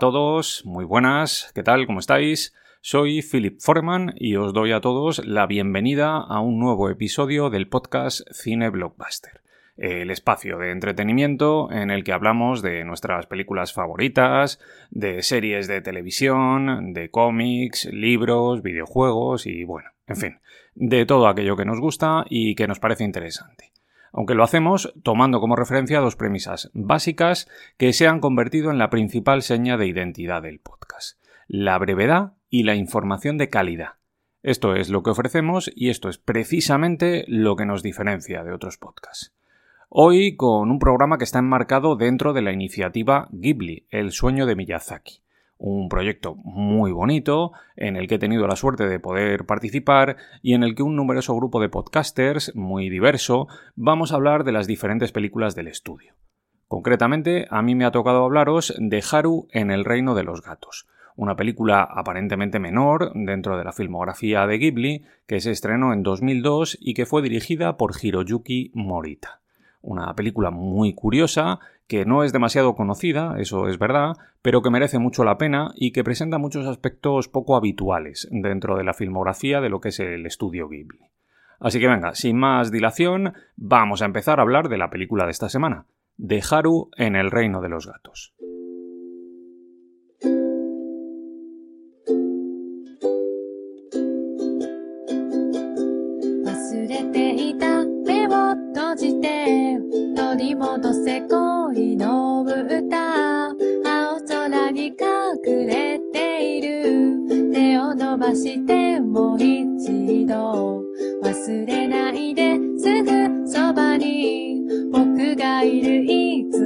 Todos, muy buenas, ¿qué tal? ¿Cómo estáis? Soy Philip Foreman y os doy a todos la bienvenida a un nuevo episodio del podcast Cine Blockbuster, el espacio de entretenimiento en el que hablamos de nuestras películas favoritas, de series de televisión, de cómics, libros, videojuegos y bueno, en fin, de todo aquello que nos gusta y que nos parece interesante aunque lo hacemos tomando como referencia dos premisas básicas que se han convertido en la principal seña de identidad del podcast, la brevedad y la información de calidad. Esto es lo que ofrecemos y esto es precisamente lo que nos diferencia de otros podcasts. Hoy con un programa que está enmarcado dentro de la iniciativa Ghibli, el sueño de Miyazaki un proyecto muy bonito en el que he tenido la suerte de poder participar y en el que un numeroso grupo de podcasters muy diverso vamos a hablar de las diferentes películas del estudio. Concretamente, a mí me ha tocado hablaros de Haru en el reino de los gatos, una película aparentemente menor dentro de la filmografía de Ghibli que se estrenó en 2002 y que fue dirigida por Hiroyuki Morita. Una película muy curiosa que no es demasiado conocida, eso es verdad, pero que merece mucho la pena y que presenta muchos aspectos poco habituales dentro de la filmografía de lo que es el estudio Ghibli. Así que venga, sin más dilación, vamos a empezar a hablar de la película de esta semana, de Haru en el reino de los gatos. 閉じて取り戻せ恋の歌。青空に隠れている。手を伸ばしてもう一度。忘れないですぐそばに。僕がいるいつ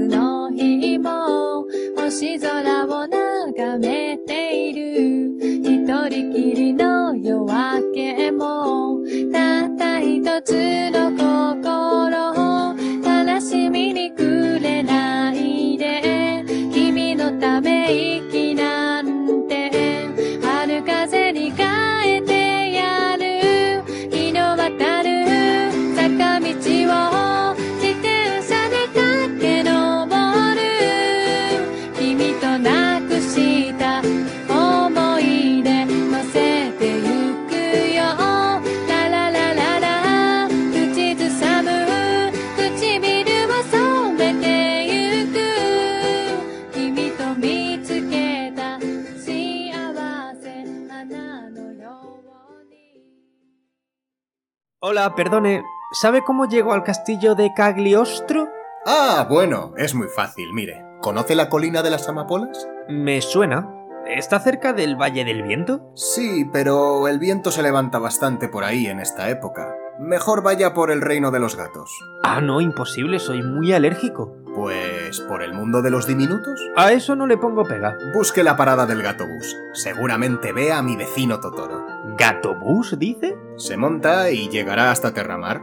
Hola, perdone, ¿sabe cómo llego al castillo de Cagliostro? Ah, bueno, es muy fácil, mire. ¿Conoce la colina de las amapolas? Me suena. ¿Está cerca del Valle del Viento? Sí, pero el viento se levanta bastante por ahí en esta época. Mejor vaya por el reino de los gatos. Ah, no, imposible, soy muy alérgico. Pues por el mundo de los diminutos. A eso no le pongo pega. Busque la parada del gatobús. Seguramente vea a mi vecino Totoro. ¿Gatobús, dice? Se monta y llegará hasta Terramar.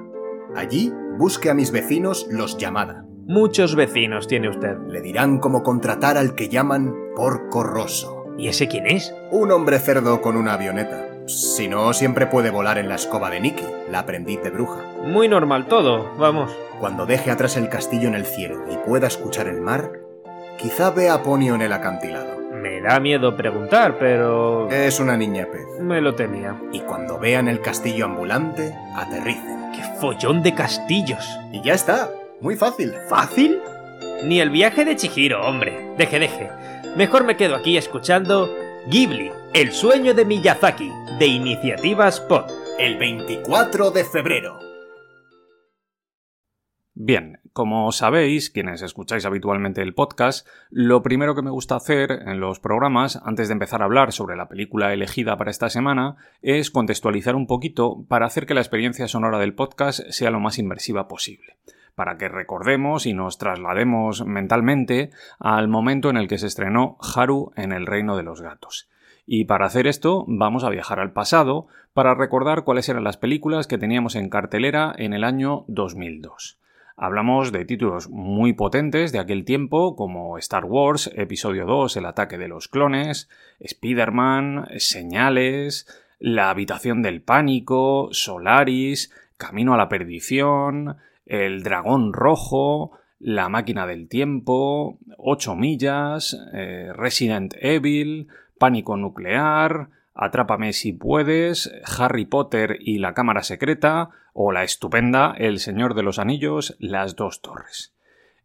Allí busque a mis vecinos los Llamada. Muchos vecinos tiene usted. Le dirán cómo contratar al que llaman Porco Rosso. ¿Y ese quién es? Un hombre cerdo con una avioneta. Si no, siempre puede volar en la escoba de Nicky, la aprendiz de bruja. Muy normal todo, vamos. Cuando deje atrás el castillo en el cielo y pueda escuchar el mar, quizá vea a Ponio en el acantilado. Me da miedo preguntar, pero... Es una niña pez. Me lo temía. Y cuando vean el castillo ambulante, aterricen. ¡Qué follón de castillos! Y ya está. Muy fácil. ¿Fácil? Ni el viaje de Chihiro, hombre. Deje, deje. Mejor me quedo aquí escuchando Ghibli, el sueño de Miyazaki, de Iniciativa Spot. El 24 de febrero. Bien, como sabéis, quienes escucháis habitualmente el podcast, lo primero que me gusta hacer en los programas, antes de empezar a hablar sobre la película elegida para esta semana, es contextualizar un poquito para hacer que la experiencia sonora del podcast sea lo más inmersiva posible para que recordemos y nos traslademos mentalmente al momento en el que se estrenó Haru en el Reino de los Gatos. Y para hacer esto vamos a viajar al pasado para recordar cuáles eran las películas que teníamos en cartelera en el año 2002. Hablamos de títulos muy potentes de aquel tiempo como Star Wars, Episodio 2, El ataque de los clones, Spider-Man, Señales, La habitación del pánico, Solaris, Camino a la perdición, el dragón rojo, La máquina del tiempo, 8 millas, eh, Resident Evil, Pánico nuclear, Atrápame si puedes, Harry Potter y la Cámara Secreta, o la estupenda El Señor de los Anillos, Las Dos Torres.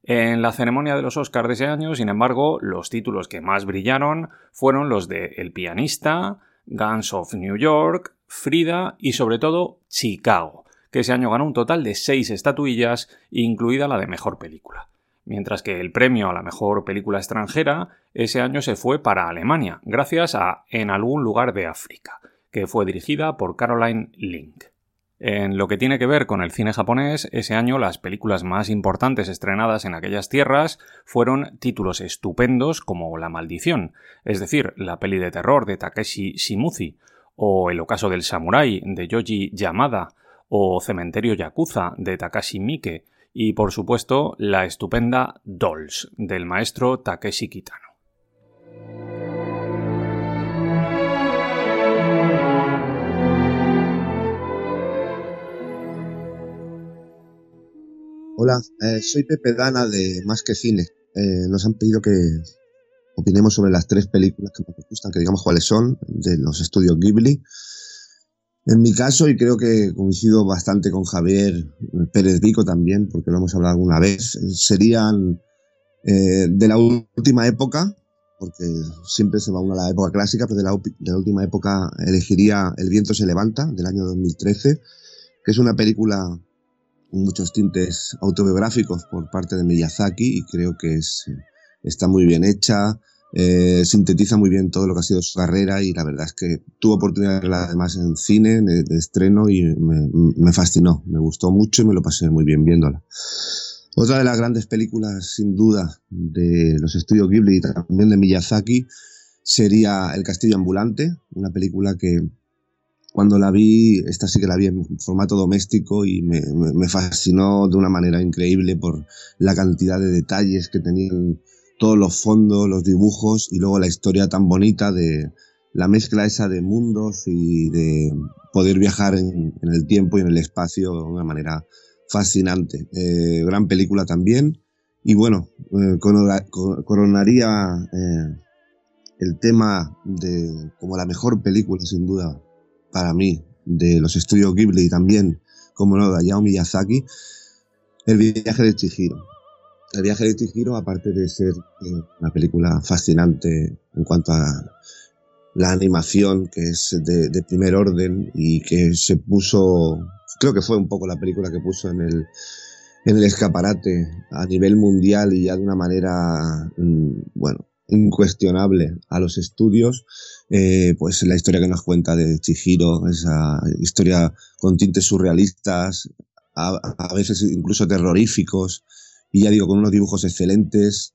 En la ceremonia de los Oscars de ese año, sin embargo, los títulos que más brillaron fueron los de El pianista, Guns of New York, Frida y sobre todo Chicago, que ese año ganó un total de seis estatuillas, incluida la de mejor película. Mientras que el premio a la mejor película extranjera ese año se fue para Alemania, gracias a En algún lugar de África, que fue dirigida por Caroline Link. En lo que tiene que ver con el cine japonés, ese año las películas más importantes estrenadas en aquellas tierras fueron títulos estupendos como La Maldición, es decir, la peli de terror de Takeshi Shimuzi, o El ocaso del samurái de Yoji Yamada, o Cementerio Yakuza de Takashi Miike, y por supuesto la estupenda Dolls del maestro Takeshi Kitano. Hola, eh, soy Pepe Dana de Más que Cine. Eh, nos han pedido que opinemos sobre las tres películas que nos gustan, que digamos cuáles son, de los estudios Ghibli. En mi caso, y creo que coincido bastante con Javier Pérez Vico también, porque lo hemos hablado alguna vez, serían eh, de la última época, porque siempre se va uno a la época clásica, pero de la, última época elegiría El viento se levanta, del año 2013, que es una película muchos tintes autobiográficos por parte de Miyazaki y creo que es, está muy bien hecha, eh, sintetiza muy bien todo lo que ha sido su carrera y la verdad es que tuve oportunidad de verla además en cine, de, estreno y me, fascinó, me gustó mucho y me lo pasé muy bien viéndola. Otra de las grandes películas sin duda de los estudios Ghibli y también de Miyazaki sería El Castillo Ambulante, una película que cuando la vi, esta sí que la vi en formato doméstico y me, fascinó de una manera increíble por la cantidad de detalles que tenían todos los fondos, los dibujos y luego la historia tan bonita de la mezcla esa de mundos y de poder viajar en, el tiempo y en el espacio de una manera fascinante. Eh, gran película también. Y bueno, eh, coronaría eh, el tema de como la mejor película sin duda para mí, de los estudios Ghibli y también, como no, de Hayao Miyazaki, El viaje de Chihiro. El viaje de Chihiro, aparte de ser eh, una película fascinante en cuanto a la animación, que es de, primer orden y que se puso, creo que fue un poco la película que puso en el, en el escaparate a nivel mundial y ya de una manera, mm, bueno, incuestionable a los estudios, eh, pues la historia que nos cuenta de Chihiro, esa historia con tintes surrealistas, a, veces incluso terroríficos, y ya digo, con unos dibujos excelentes,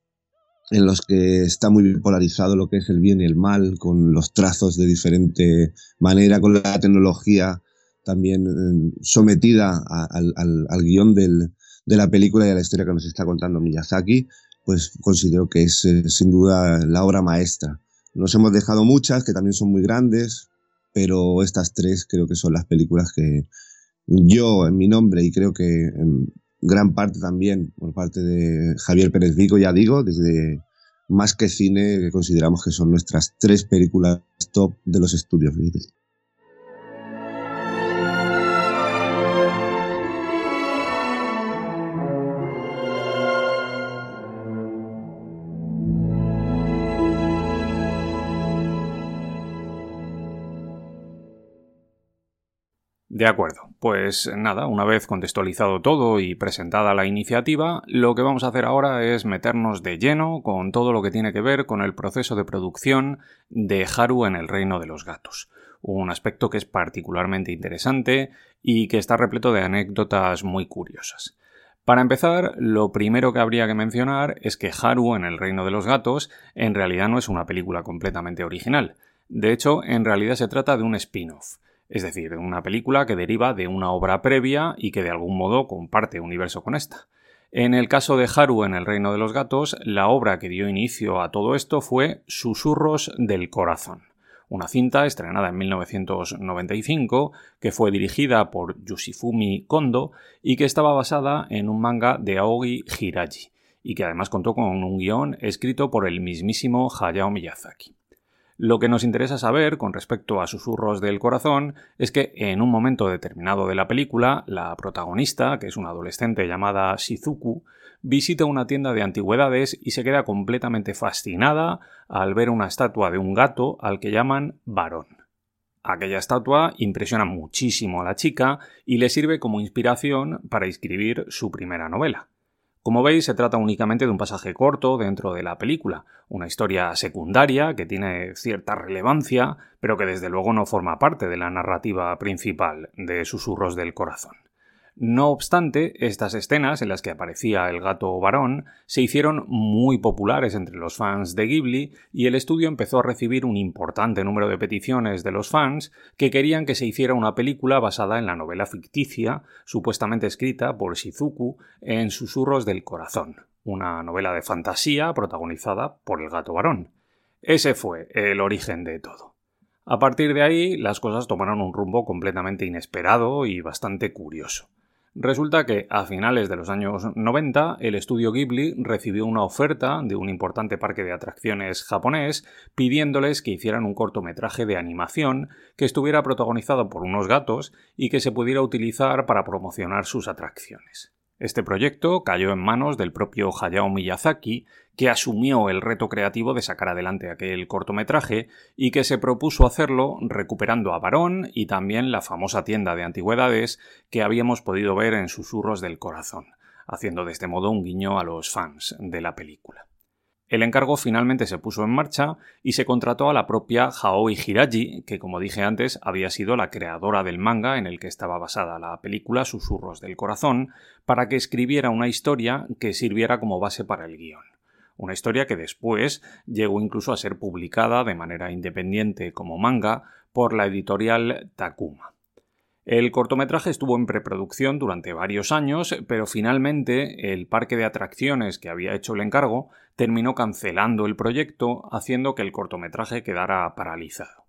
en los que está muy polarizado lo que es el bien y el mal, con los trazos de diferente manera, con la tecnología también eh, sometida al, al, guion del, de la película y a la historia que nos está contando Miyazaki pues considero que es eh, sin duda la obra maestra. Nos hemos dejado muchas que también son muy grandes, pero estas tres creo que son las películas que yo en mi nombre y creo que en gran parte también por parte de Javier Pérez Vigo, ya digo, desde más que cine, que consideramos que son nuestras tres películas top de los estudios De acuerdo, pues nada, una vez contextualizado todo y presentada la iniciativa, lo que vamos a hacer ahora es meternos de lleno con todo lo que tiene que ver con el proceso de producción de Haru en el reino de los gatos, un aspecto que es particularmente interesante y que está repleto de anécdotas muy curiosas. Para empezar, lo primero que habría que mencionar es que Haru en el reino de los gatos en realidad no es una película completamente original. De hecho, en realidad se trata de un spin-off es decir, una película que deriva de una obra previa y que de algún modo comparte universo con esta. En el caso de Haru en el Reino de los Gatos, la obra que dio inicio a todo esto fue Susurros del Corazón, una cinta estrenada en 1995 que fue dirigida por Yoshifumi Kondo y que estaba basada en un manga de Aogi Hiraji y que además contó con un guion escrito por el mismísimo Hayao Miyazaki. Lo que nos interesa saber con respecto a Susurros del Corazón es que en un momento determinado de la película, la protagonista, que es una adolescente llamada Shizuku, visita una tienda de antigüedades y se queda completamente fascinada al ver una estatua de un gato al que llaman varón. Aquella estatua impresiona muchísimo a la chica y le sirve como inspiración para escribir su primera novela. Como veis, se trata únicamente de un pasaje corto dentro de la película, una historia secundaria que tiene cierta relevancia, pero que desde luego no forma parte de la narrativa principal de Susurros del Corazón. No obstante, estas escenas en las que aparecía el gato varón se hicieron muy populares entre los fans de Ghibli y el estudio empezó a recibir un importante número de peticiones de los fans que querían que se hiciera una película basada en la novela ficticia supuestamente escrita por Shizuku en Susurros del Corazón, una novela de fantasía protagonizada por el gato varón. Ese fue el origen de todo. A partir de ahí, las cosas tomaron un rumbo completamente inesperado y bastante curioso. Resulta que a finales de los años 90 el estudio Ghibli recibió una oferta de un importante parque de atracciones japonés pidiéndoles que hicieran un cortometraje de animación que estuviera protagonizado por unos gatos y que se pudiera utilizar para promocionar sus atracciones. Este proyecto cayó en manos del propio Hayao Miyazaki, que asumió el reto creativo de sacar adelante aquel cortometraje y que se propuso hacerlo recuperando a Barón y también la famosa tienda de antigüedades que habíamos podido ver en Susurros del Corazón, haciendo de este modo un guiño a los fans de la película. El encargo finalmente se puso en marcha y se contrató a la propia Haoi Hiraji, que como dije antes había sido la creadora del manga en el que estaba basada la película Susurros del Corazón, para que escribiera una historia que sirviera como base para el guion. Una historia que después llegó incluso a ser publicada de manera independiente como manga por la editorial Takuma. El cortometraje estuvo en preproducción durante varios años, pero finalmente el parque de atracciones que había hecho el encargo terminó cancelando el proyecto, haciendo que el cortometraje quedara paralizado.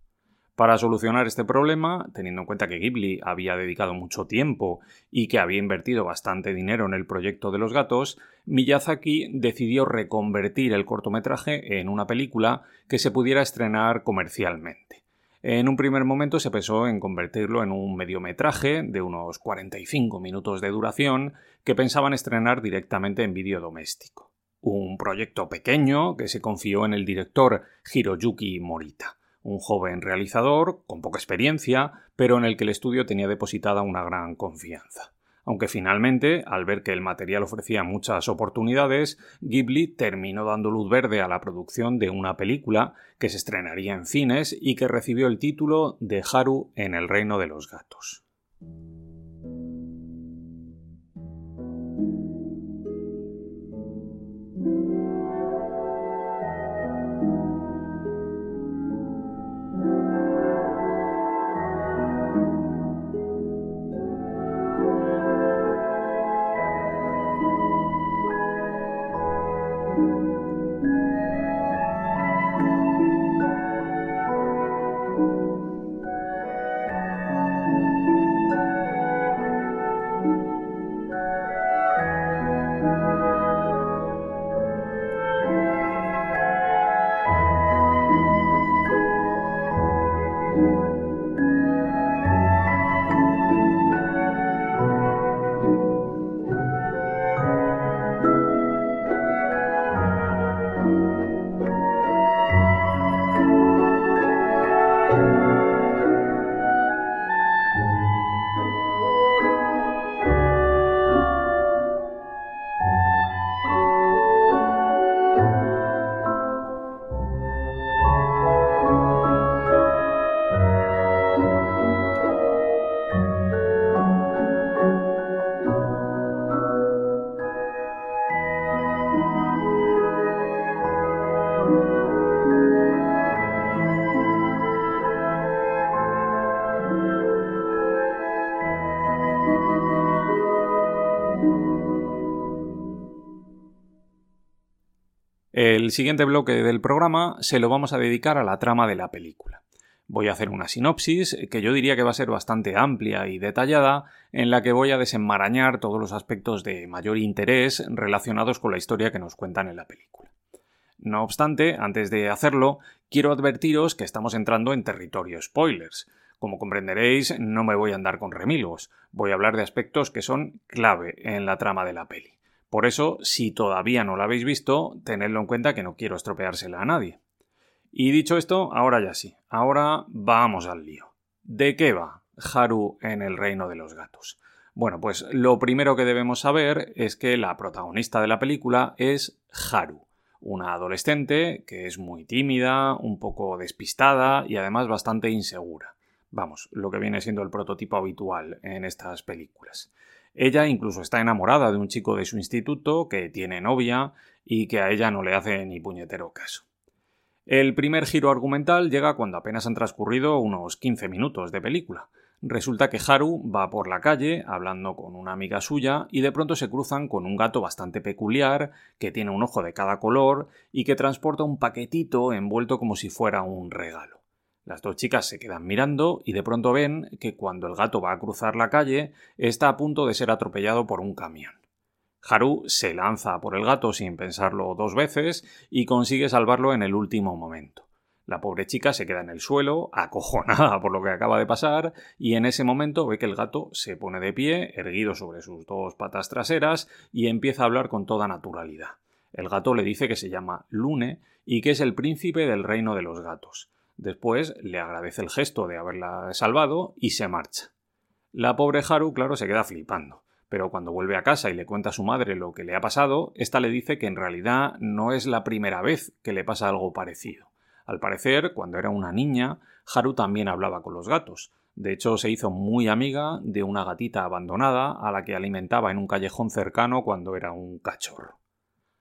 Para solucionar este problema, teniendo en cuenta que Ghibli había dedicado mucho tiempo y que había invertido bastante dinero en el proyecto de los gatos, Miyazaki decidió reconvertir el cortometraje en una película que se pudiera estrenar comercialmente. En un primer momento se pensó en convertirlo en un mediometraje de unos 45 minutos de duración que pensaban estrenar directamente en vídeo doméstico. Un proyecto pequeño que se confió en el director Hiroyuki Morita, un joven realizador con poca experiencia, pero en el que el estudio tenía depositada una gran confianza aunque finalmente, al ver que el material ofrecía muchas oportunidades, Ghibli terminó dando luz verde a la producción de una película que se estrenaría en cines y que recibió el título de Haru en el reino de los gatos. El siguiente bloque del programa se lo vamos a dedicar a la trama de la película. Voy a hacer una sinopsis que yo diría que va a ser bastante amplia y detallada, en la que voy a desenmarañar todos los aspectos de mayor interés relacionados con la historia que nos cuentan en la película. No obstante, antes de hacerlo, quiero advertiros que estamos entrando en territorio spoilers. Como comprenderéis, no me voy a andar con remilgos, voy a hablar de aspectos que son clave en la trama de la peli. Por eso, si todavía no la habéis visto, tenedlo en cuenta que no quiero estropeársela a nadie. Y dicho esto, ahora ya sí, ahora vamos al lío. ¿De qué va Haru en el reino de los gatos? Bueno, pues lo primero que debemos saber es que la protagonista de la película es Haru, una adolescente que es muy tímida, un poco despistada y además bastante insegura. Vamos, lo que viene siendo el prototipo habitual en estas películas. Ella incluso está enamorada de un chico de su instituto que tiene novia y que a ella no le hace ni puñetero caso. El primer giro argumental llega cuando apenas han transcurrido unos 15 minutos de película. Resulta que Haru va por la calle hablando con una amiga suya y de pronto se cruzan con un gato bastante peculiar que tiene un ojo de cada color y que transporta un paquetito envuelto como si fuera un regalo. Las dos chicas se quedan mirando y de pronto ven que cuando el gato va a cruzar la calle está a punto de ser atropellado por un camión. Haru se lanza por el gato sin pensarlo dos veces y consigue salvarlo en el último momento. La pobre chica se queda en el suelo, acojonada por lo que acaba de pasar, y en ese momento ve que el gato se pone de pie, erguido sobre sus dos patas traseras, y empieza a hablar con toda naturalidad. El gato le dice que se llama Lune y que es el príncipe del reino de los gatos. Después le agradece el gesto de haberla salvado y se marcha. La pobre Haru, claro, se queda flipando pero cuando vuelve a casa y le cuenta a su madre lo que le ha pasado, ésta le dice que en realidad no es la primera vez que le pasa algo parecido. Al parecer, cuando era una niña, Haru también hablaba con los gatos. De hecho, se hizo muy amiga de una gatita abandonada a la que alimentaba en un callejón cercano cuando era un cachorro.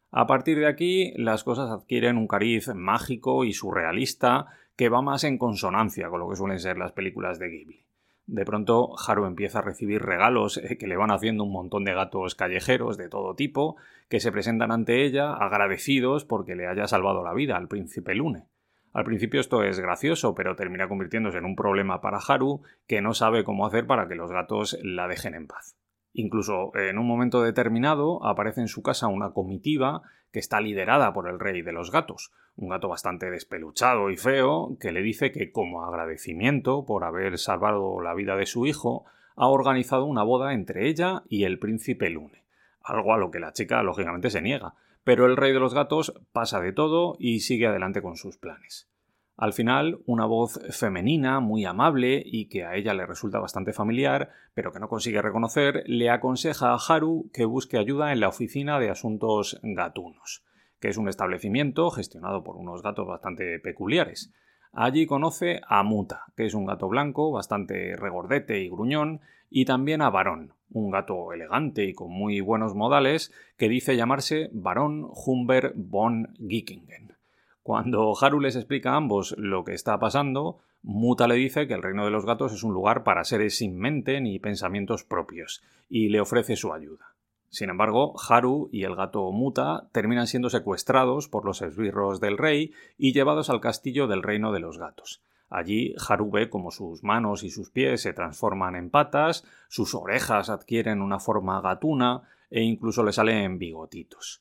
A partir de aquí, las cosas adquieren un cariz mágico y surrealista que va más en consonancia con lo que suelen ser las películas de Ghibli. De pronto, Haru empieza a recibir regalos eh, que le van haciendo un montón de gatos callejeros de todo tipo, que se presentan ante ella agradecidos porque le haya salvado la vida al príncipe Lune. Al principio esto es gracioso, pero termina convirtiéndose en un problema para Haru, que no sabe cómo hacer para que los gatos la dejen en paz. Incluso en un momento determinado aparece en su casa una comitiva que está liderada por el rey de los gatos, un gato bastante despeluchado y feo, que le dice que como agradecimiento por haber salvado la vida de su hijo, ha organizado una boda entre ella y el príncipe Lune, algo a lo que la chica lógicamente se niega, pero el rey de los gatos pasa de todo y sigue adelante con sus planes. Al final, una voz femenina, muy amable y que a ella le resulta bastante familiar, pero que no consigue reconocer, le aconseja a Haru que busque ayuda en la oficina de asuntos gatunos, que es un establecimiento gestionado por unos gatos bastante peculiares. Allí conoce a Muta, que es un gato blanco, bastante regordete y gruñón, y también a Barón, un gato elegante y con muy buenos modales, que dice llamarse Barón Humber von Gickingen. Cuando Haru les explica a ambos lo que está pasando, Muta le dice que el reino de los gatos es un lugar para seres sin mente ni pensamientos propios, y le ofrece su ayuda. Sin embargo, Haru y el gato Muta terminan siendo secuestrados por los esbirros del rey y llevados al castillo del reino de los gatos. Allí Haru ve como sus manos y sus pies se transforman en patas, sus orejas adquieren una forma gatuna e incluso le salen bigotitos.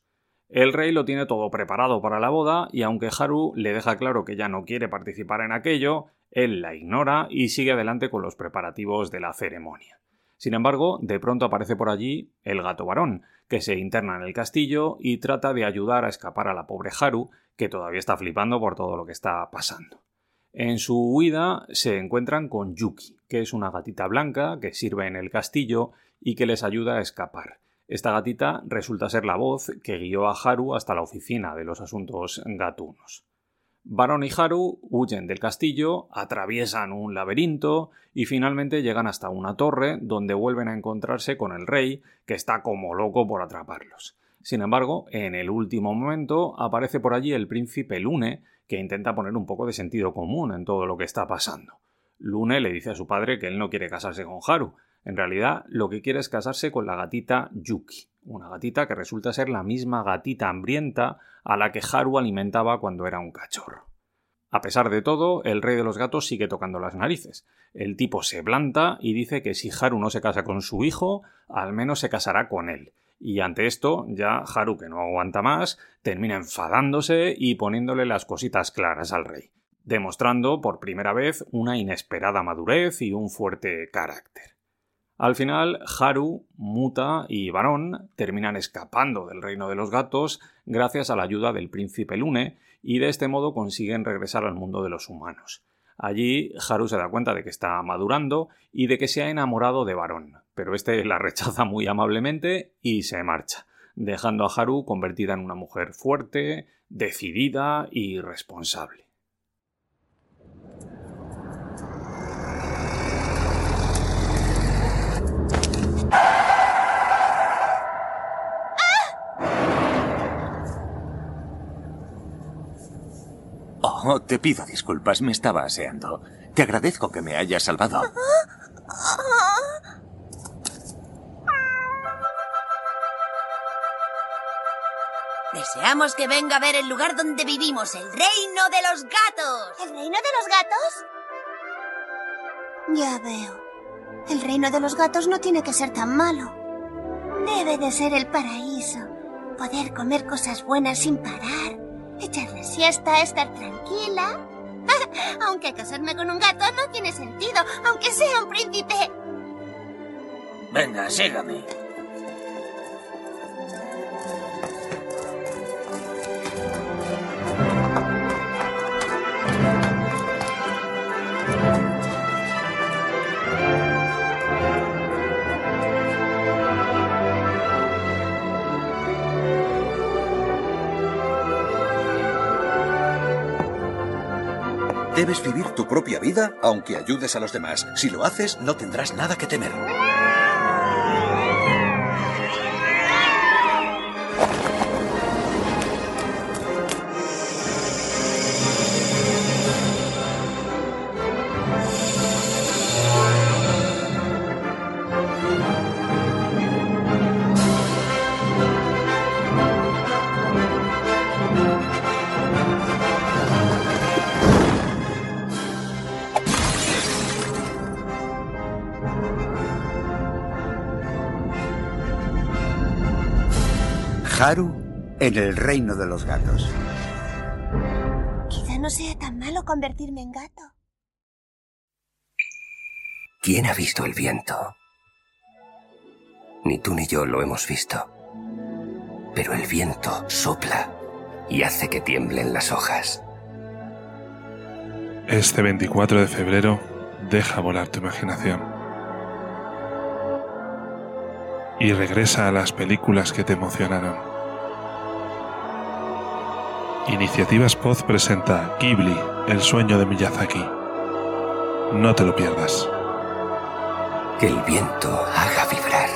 El rey lo tiene todo preparado para la boda y aunque Haru le deja claro que ya no quiere participar en aquello, él la ignora y sigue adelante con los preparativos de la ceremonia. Sin embargo, de pronto aparece por allí el gato varón, que se interna en el castillo y trata de ayudar a escapar a la pobre Haru, que todavía está flipando por todo lo que está pasando. En su huida se encuentran con Yuki, que es una gatita blanca que sirve en el castillo y que les ayuda a escapar. Esta gatita resulta ser la voz que guió a Haru hasta la oficina de los asuntos gatunos. Barón y Haru huyen del castillo, atraviesan un laberinto y finalmente llegan hasta una torre donde vuelven a encontrarse con el rey, que está como loco por atraparlos. Sin embargo, en el último momento aparece por allí el príncipe Lune, que intenta poner un poco de sentido común en todo lo que está pasando. Lune le dice a su padre que él no quiere casarse con Haru, en realidad, lo que quiere es casarse con la gatita Yuki, una gatita que resulta ser la misma gatita hambrienta a la que Haru alimentaba cuando era un cachorro. A pesar de todo, el rey de los gatos sigue tocando las narices. El tipo se planta y dice que si Haru no se casa con su hijo, al menos se casará con él. Y ante esto, ya Haru, que no aguanta más, termina enfadándose y poniéndole las cositas claras al rey, demostrando por primera vez una inesperada madurez y un fuerte carácter. Al final, Haru, Muta y Barón terminan escapando del reino de los gatos gracias a la ayuda del príncipe Lune y de este modo consiguen regresar al mundo de los humanos. Allí, Haru se da cuenta de que está madurando y de que se ha enamorado de Barón, pero este la rechaza muy amablemente y se marcha, dejando a Haru convertida en una mujer fuerte, decidida y responsable. Oh, te pido disculpas, me estaba aseando. Te agradezco que me hayas salvado. Deseamos que venga a ver el lugar donde vivimos, el reino de los gatos. ¿El reino de los gatos? Ya veo. El reino de los gatos no tiene que ser tan malo. Debe de ser el paraíso. Poder comer cosas buenas sin parar. Echar la siesta, estar tranquila. aunque casarme con un gato no tiene sentido, aunque sea un príncipe. Venga, sígame. Debes vivir tu propia vida aunque ayudes a los demás. Si lo haces, no tendrás nada que temer. Haru en el reino de los gatos. Quizá no sea tan malo convertirme en gato. ¿Quién ha visto el viento? Ni tú ni yo lo hemos visto. Pero el viento sopla y hace que tiemblen las hojas. Este 24 de febrero, deja volar tu imaginación. Y regresa a las películas que te emocionaron. Iniciativas Poz presenta Ghibli, el sueño de Miyazaki. No te lo pierdas. Que el viento haga vibrar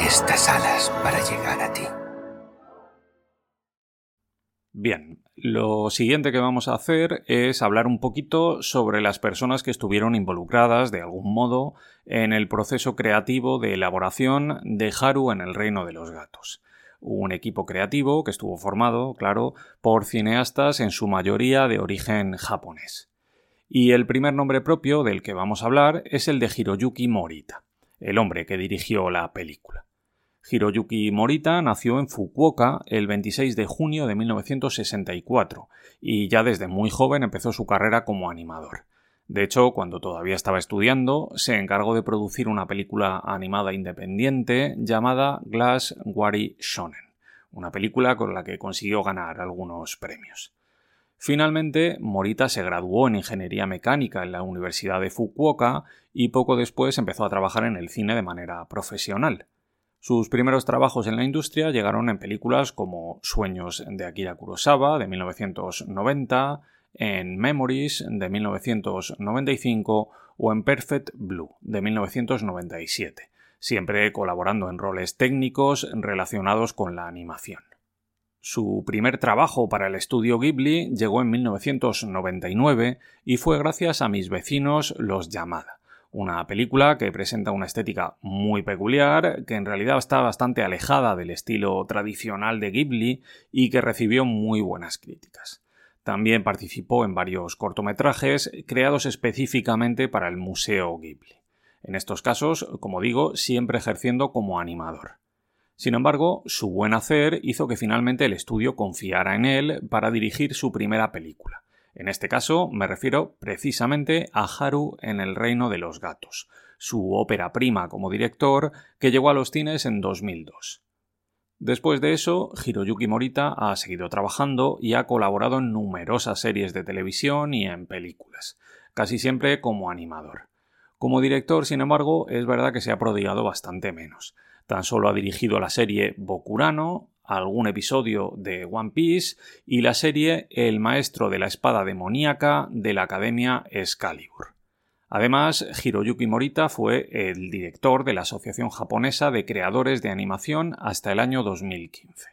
estas alas para llegar a ti. Bien, lo siguiente que vamos a hacer es hablar un poquito sobre las personas que estuvieron involucradas de algún modo en el proceso creativo de elaboración de Haru en el reino de los gatos un equipo creativo que estuvo formado, claro, por cineastas en su mayoría de origen japonés. Y el primer nombre propio del que vamos a hablar es el de Hiroyuki Morita, el hombre que dirigió la película. Hiroyuki Morita nació en Fukuoka el 26 de junio de 1964 y ya desde muy joven empezó su carrera como animador. De hecho, cuando todavía estaba estudiando, se encargó de producir una película animada independiente llamada Glass Wari Shonen, una película con la que consiguió ganar algunos premios. Finalmente, Morita se graduó en Ingeniería Mecánica en la Universidad de Fukuoka y poco después empezó a trabajar en el cine de manera profesional. Sus primeros trabajos en la industria llegaron en películas como Sueños de Akira Kurosawa de 1990, en Memories de 1995 o en Perfect Blue de 1997, siempre colaborando en roles técnicos relacionados con la animación. Su primer trabajo para el estudio Ghibli llegó en 1999 y fue gracias a mis vecinos Los Yamada, una película que presenta una estética muy peculiar, que en realidad está bastante alejada del estilo tradicional de Ghibli y que recibió muy buenas críticas. También participó en varios cortometrajes creados específicamente para el Museo Ghibli. En estos casos, como digo, siempre ejerciendo como animador. Sin embargo, su buen hacer hizo que finalmente el estudio confiara en él para dirigir su primera película. En este caso me refiero precisamente a Haru en el Reino de los Gatos, su ópera prima como director que llegó a los cines en 2002. Después de eso, Hiroyuki Morita ha seguido trabajando y ha colaborado en numerosas series de televisión y en películas, casi siempre como animador. Como director, sin embargo, es verdad que se ha prodigado bastante menos. Tan solo ha dirigido la serie Bokurano, algún episodio de One Piece y la serie El maestro de la espada demoníaca de la Academia Excalibur. Además, Hiroyuki Morita fue el director de la Asociación Japonesa de Creadores de Animación hasta el año 2015.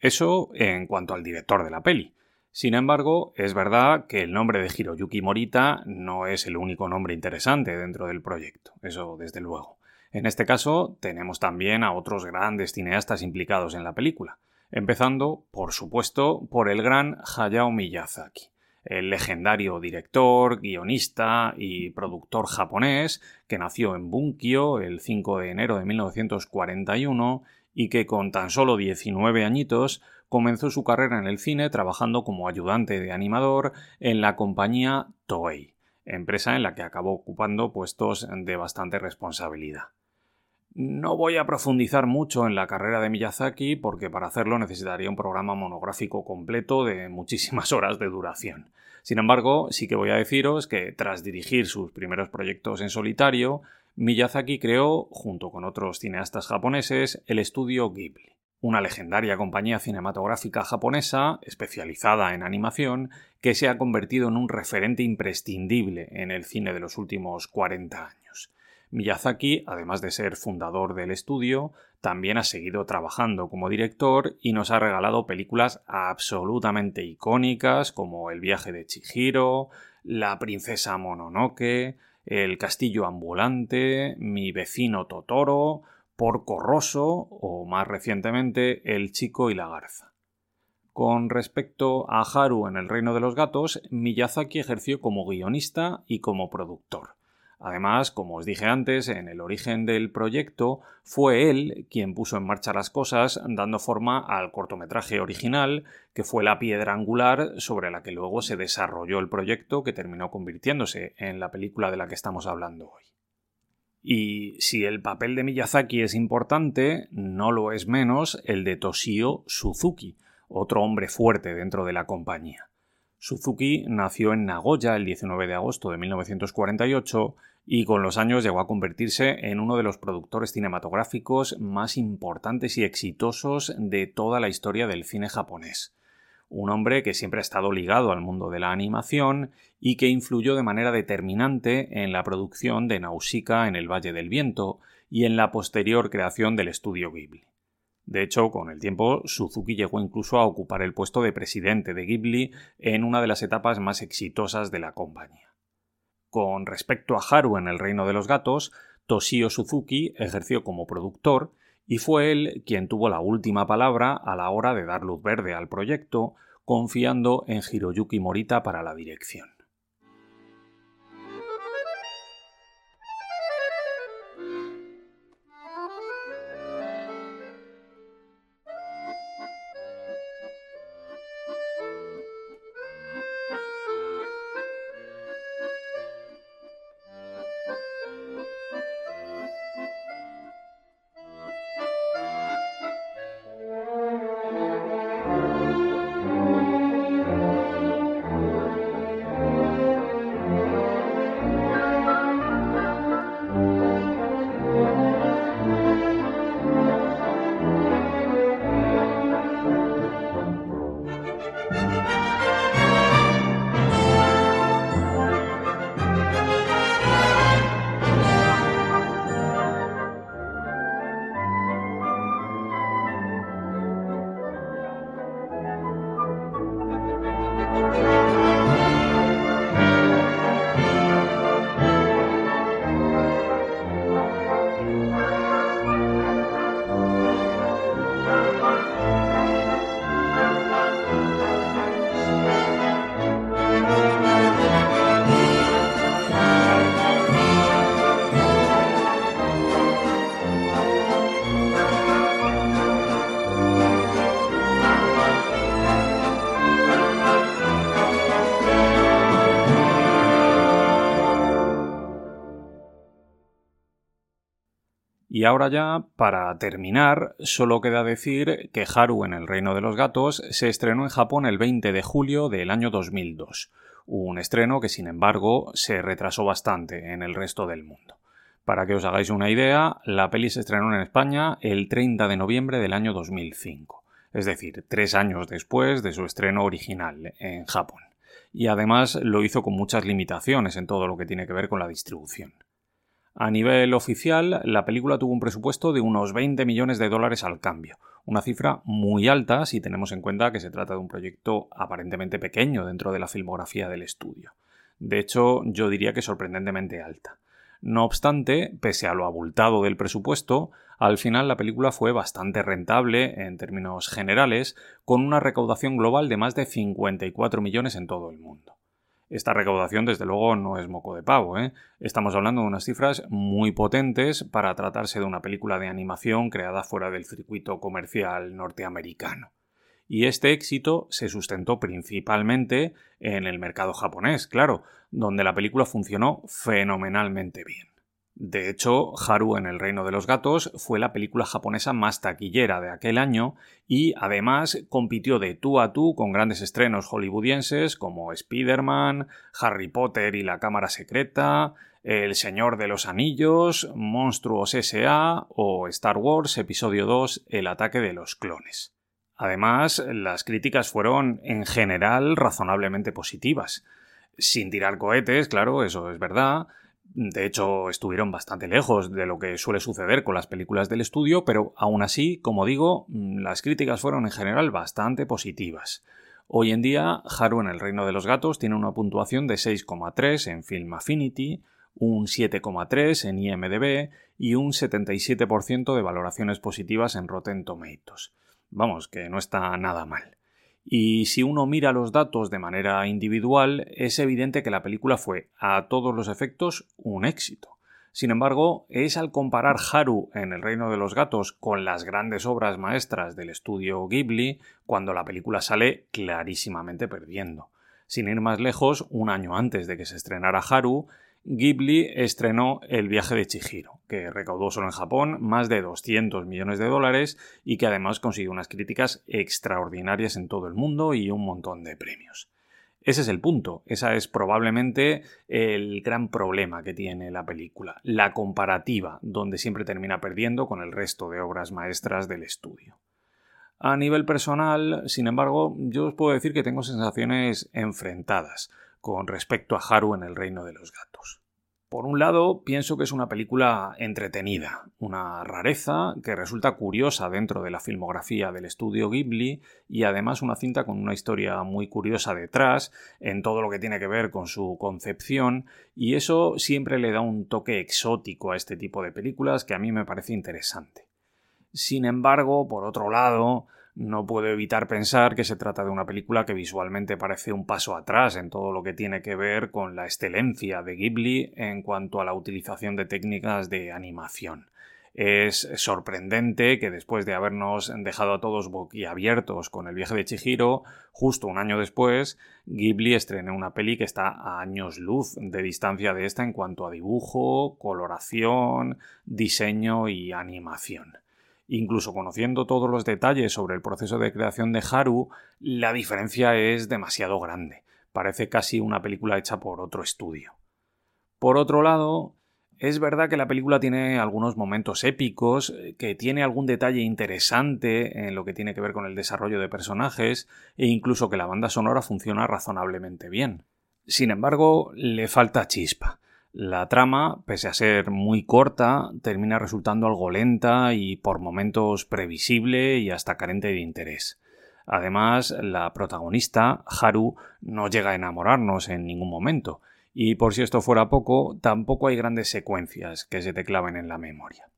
Eso en cuanto al director de la peli. Sin embargo, es verdad que el nombre de Hiroyuki Morita no es el único nombre interesante dentro del proyecto, eso desde luego. En este caso, tenemos también a otros grandes cineastas implicados en la película, empezando, por supuesto, por el gran Hayao Miyazaki el legendario director, guionista y productor japonés que nació en Bunkyo el 5 de enero de 1941 y que con tan solo 19 añitos comenzó su carrera en el cine trabajando como ayudante de animador en la compañía Toei, empresa en la que acabó ocupando puestos de bastante responsabilidad. No voy a profundizar mucho en la carrera de Miyazaki porque para hacerlo necesitaría un programa monográfico completo de muchísimas horas de duración. Sin embargo, sí que voy a deciros que tras dirigir sus primeros proyectos en solitario, Miyazaki creó, junto con otros cineastas japoneses, el estudio Ghibli, una legendaria compañía cinematográfica japonesa especializada en animación que se ha convertido en un referente imprescindible en el cine de los últimos 40 años. Miyazaki, además de ser fundador del estudio, también ha seguido trabajando como director y nos ha regalado películas absolutamente icónicas como El viaje de Chihiro, La princesa Mononoke, El castillo ambulante, Mi vecino Totoro, Porco Rosso o más recientemente El chico y la garza. Con respecto a Haru en El reino de los gatos, Miyazaki ejerció como guionista y como productor. Además, como os dije antes, en el origen del proyecto fue él quien puso en marcha las cosas dando forma al cortometraje original, que fue la piedra angular sobre la que luego se desarrolló el proyecto que terminó convirtiéndose en la película de la que estamos hablando hoy. Y si el papel de Miyazaki es importante, no lo es menos el de Toshio Suzuki, otro hombre fuerte dentro de la compañía. Suzuki nació en Nagoya el 19 de agosto de 1948 y con los años llegó a convertirse en uno de los productores cinematográficos más importantes y exitosos de toda la historia del cine japonés. Un hombre que siempre ha estado ligado al mundo de la animación y que influyó de manera determinante en la producción de Nausicaa en el Valle del Viento y en la posterior creación del estudio Ghibli. De hecho, con el tiempo, Suzuki llegó incluso a ocupar el puesto de presidente de Ghibli en una de las etapas más exitosas de la compañía. Con respecto a Haru en el Reino de los Gatos, Toshio Suzuki ejerció como productor y fue él quien tuvo la última palabra a la hora de dar luz verde al proyecto, confiando en Hiroyuki Morita para la dirección. Y ahora ya, para terminar, solo queda decir que Haru en el Reino de los Gatos se estrenó en Japón el 20 de julio del año 2002, un estreno que sin embargo se retrasó bastante en el resto del mundo. Para que os hagáis una idea, la peli se estrenó en España el 30 de noviembre del año 2005, es decir, tres años después de su estreno original en Japón. Y además lo hizo con muchas limitaciones en todo lo que tiene que ver con la distribución. A nivel oficial, la película tuvo un presupuesto de unos 20 millones de dólares al cambio, una cifra muy alta si tenemos en cuenta que se trata de un proyecto aparentemente pequeño dentro de la filmografía del estudio. De hecho, yo diría que sorprendentemente alta. No obstante, pese a lo abultado del presupuesto, al final la película fue bastante rentable en términos generales, con una recaudación global de más de 54 millones en todo el mundo. Esta recaudación, desde luego, no es moco de pavo. ¿eh? Estamos hablando de unas cifras muy potentes para tratarse de una película de animación creada fuera del circuito comercial norteamericano. Y este éxito se sustentó principalmente en el mercado japonés, claro, donde la película funcionó fenomenalmente bien. De hecho, Haru en el Reino de los Gatos fue la película japonesa más taquillera de aquel año y además compitió de tú a tú con grandes estrenos hollywoodienses como Spider-Man, Harry Potter y la Cámara Secreta, El Señor de los Anillos, Monstruos S.A. o Star Wars Episodio 2 El ataque de los clones. Además, las críticas fueron en general razonablemente positivas. Sin tirar cohetes, claro, eso es verdad, de hecho, estuvieron bastante lejos de lo que suele suceder con las películas del estudio, pero aún así, como digo, mm, las críticas fueron en general bastante positivas. Hoy en día, Haru en el Reino de los Gatos tiene una puntuación de 6,3 en Film Affinity, un 7,3 en IMDb y un 77% de valoraciones positivas en Rotten Tomatoes. Vamos, que no está nada mal. Y si uno mira los datos de manera individual, es evidente que la película fue, a todos los efectos, un éxito. Sin embargo, es al comparar Haru en El Reino de los Gatos con las grandes obras maestras del estudio Ghibli, cuando la película sale clarísimamente perdiendo. Sin ir más lejos, un año antes de que se estrenara Haru, Ghibli estrenó El viaje de Chihiro, que recaudó solo en Japón más de 200 millones de dólares y que además consiguió unas críticas extraordinarias en todo el mundo y un montón de premios. Ese es el punto, ese es probablemente el gran problema que tiene la película, la comparativa, donde siempre termina perdiendo con el resto de obras maestras del estudio. A nivel personal, sin embargo, yo os puedo decir que tengo sensaciones enfrentadas con respecto a Haru en el reino de los gatos. Por un lado, pienso que es una película entretenida, una rareza que resulta curiosa dentro de la filmografía del estudio Ghibli y además una cinta con una historia muy curiosa detrás en todo lo que tiene que ver con su concepción y eso siempre le da un toque exótico a este tipo de películas que a mí me parece interesante. Sin embargo, por otro lado, no puedo evitar pensar que se trata de una película que visualmente parece un paso atrás en todo lo que tiene que ver con la excelencia de Ghibli en cuanto a la utilización de técnicas de animación. Es sorprendente que después de habernos dejado a todos boquiabiertos con el viaje de Chihiro, justo un año después, Ghibli estrene una peli que está a años luz de distancia de esta en cuanto a dibujo, coloración, diseño y animación. Incluso conociendo todos los detalles sobre el proceso de creación de Haru, la diferencia es demasiado grande. Parece casi una película hecha por otro estudio. Por otro lado, es verdad que la película tiene algunos momentos épicos, que tiene algún detalle interesante en lo que tiene que ver con el desarrollo de personajes e incluso que la banda sonora funciona razonablemente bien. Sin embargo, le falta chispa. La trama, pese a ser muy corta, termina resultando algo lenta y por momentos previsible y hasta carente de interés. Además, la protagonista, Haru, no llega a enamorarnos en ningún momento, y por si esto fuera poco, tampoco hay grandes secuencias que se te claven en la memoria.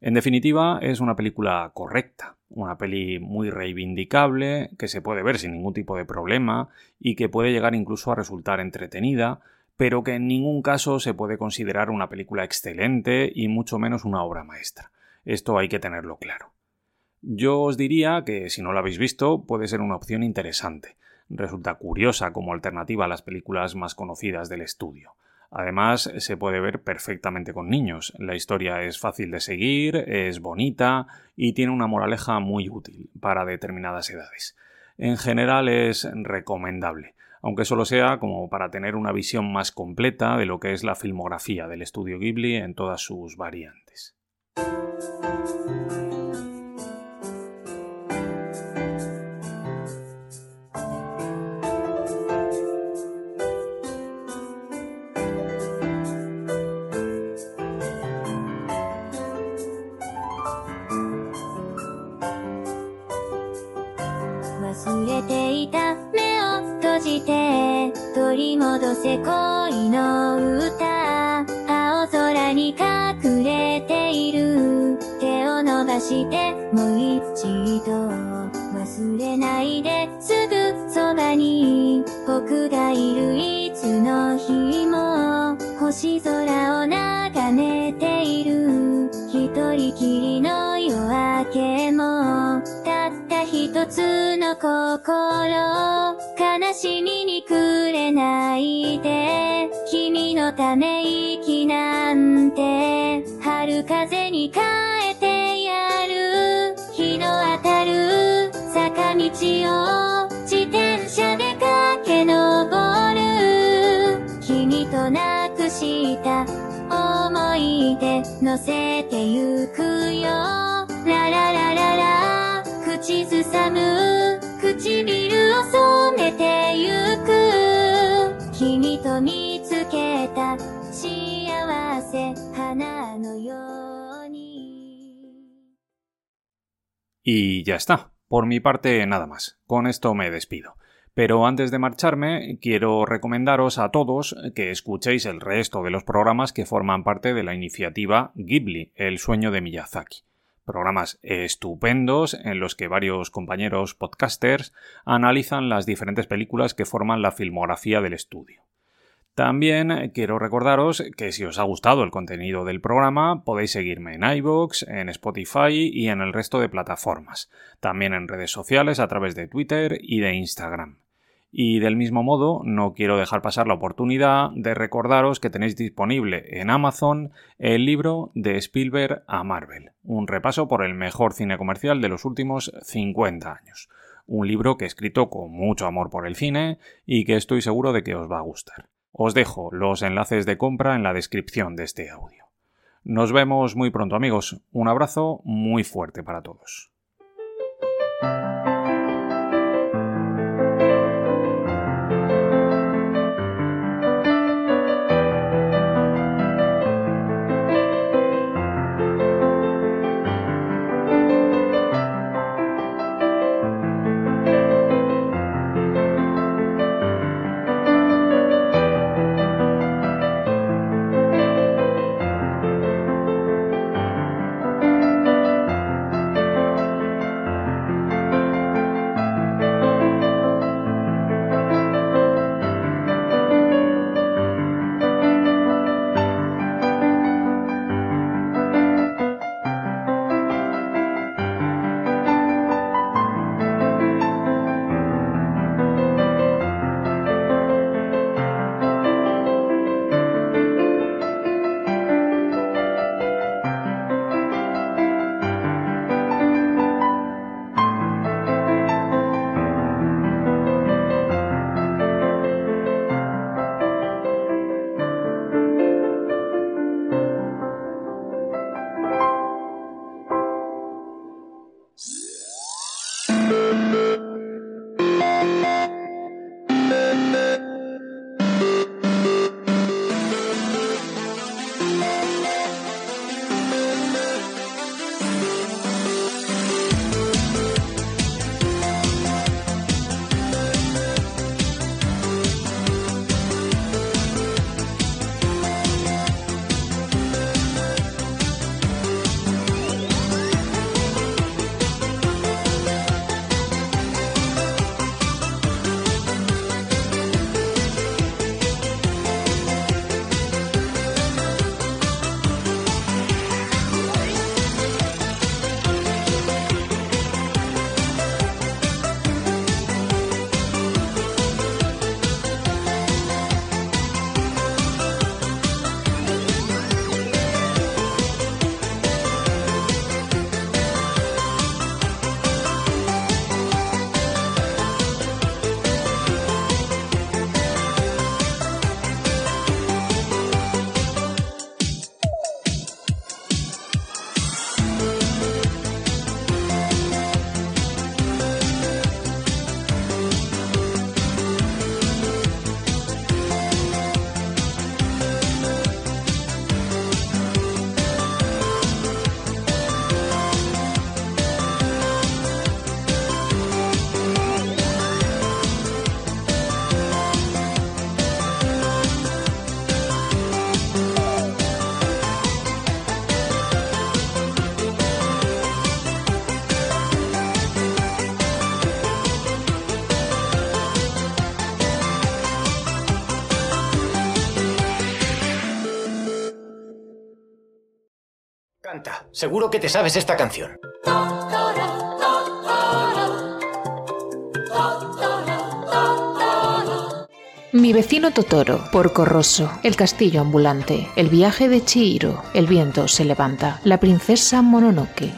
En definitiva, es una película correcta, una peli muy reivindicable, que se puede ver sin ningún tipo de problema y que puede llegar incluso a resultar entretenida, pero que en ningún caso se puede considerar una película excelente y mucho menos una obra maestra. Esto hay que tenerlo claro. Yo os diría que si no la habéis visto puede ser una opción interesante. Resulta curiosa como alternativa a las películas más conocidas del estudio. Además, se puede ver perfectamente con niños. La historia es fácil de seguir, es bonita y tiene una moraleja muy útil para determinadas edades. En general es recomendable, aunque solo sea como para tener una visión más completa de lo que es la filmografía del estudio Ghibli en todas sus variantes. 風に変えてやる日の当たる坂道を自転車で駆け上る君となくした思い出乗せてゆくよ。ラララララ口ずさむ唇を染めてゆく。君と見つけた幸せ花のよう Y ya está. Por mi parte, nada más. Con esto me despido. Pero antes de marcharme, quiero recomendaros a todos que escuchéis el resto de los programas que forman parte de la iniciativa Ghibli, el sueño de Miyazaki. Programas estupendos en los que varios compañeros podcasters analizan las diferentes películas que forman la filmografía del estudio. También quiero recordaros que si os ha gustado el contenido del programa podéis seguirme en iVoox, en Spotify y en el resto de plataformas, también en redes sociales a través de Twitter y de Instagram. Y del mismo modo, no quiero dejar pasar la oportunidad de recordaros que tenéis disponible en Amazon el libro de Spielberg a Marvel, un repaso por el mejor cine comercial de los últimos 50 años. Un libro que he escrito con mucho amor por el cine y que estoy seguro de que os va a gustar. Os dejo los enlaces de compra en la descripción de este audio. Nos vemos muy pronto amigos. Un abrazo muy fuerte para todos. Seguro que te sabes esta canción. Mi vecino Totoro, Porco Rosso, El castillo ambulante, El viaje de Chihiro, El viento se levanta, La princesa Mononoke.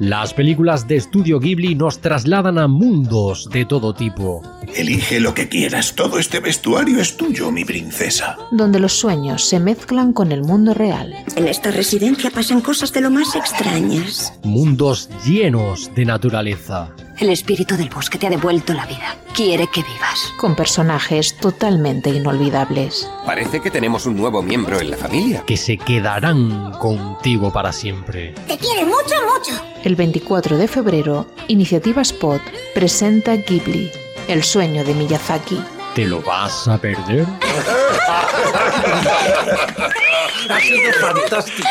Las películas de estudio Ghibli nos trasladan a mundos de todo tipo. Elige lo que quieras, todo este vestuario es tuyo, mi princesa. donde los sueños se mezclan con el mundo real. En esta residencia pasan cosas de lo más extrañas. Mundos llenos de naturaleza. El espíritu del bosque te ha devuelto la vida. Quiere que vivas. Con personajes totalmente inolvidables. Parece que tenemos un nuevo miembro en la familia. Que se quedarán contigo para siempre. Te quiere mucho, mucho. El 24 de febrero, Iniciativa Spot presenta Ghibli, el sueño de Miyazaki. ¿Te lo vas a perder? Ha sido fantástico.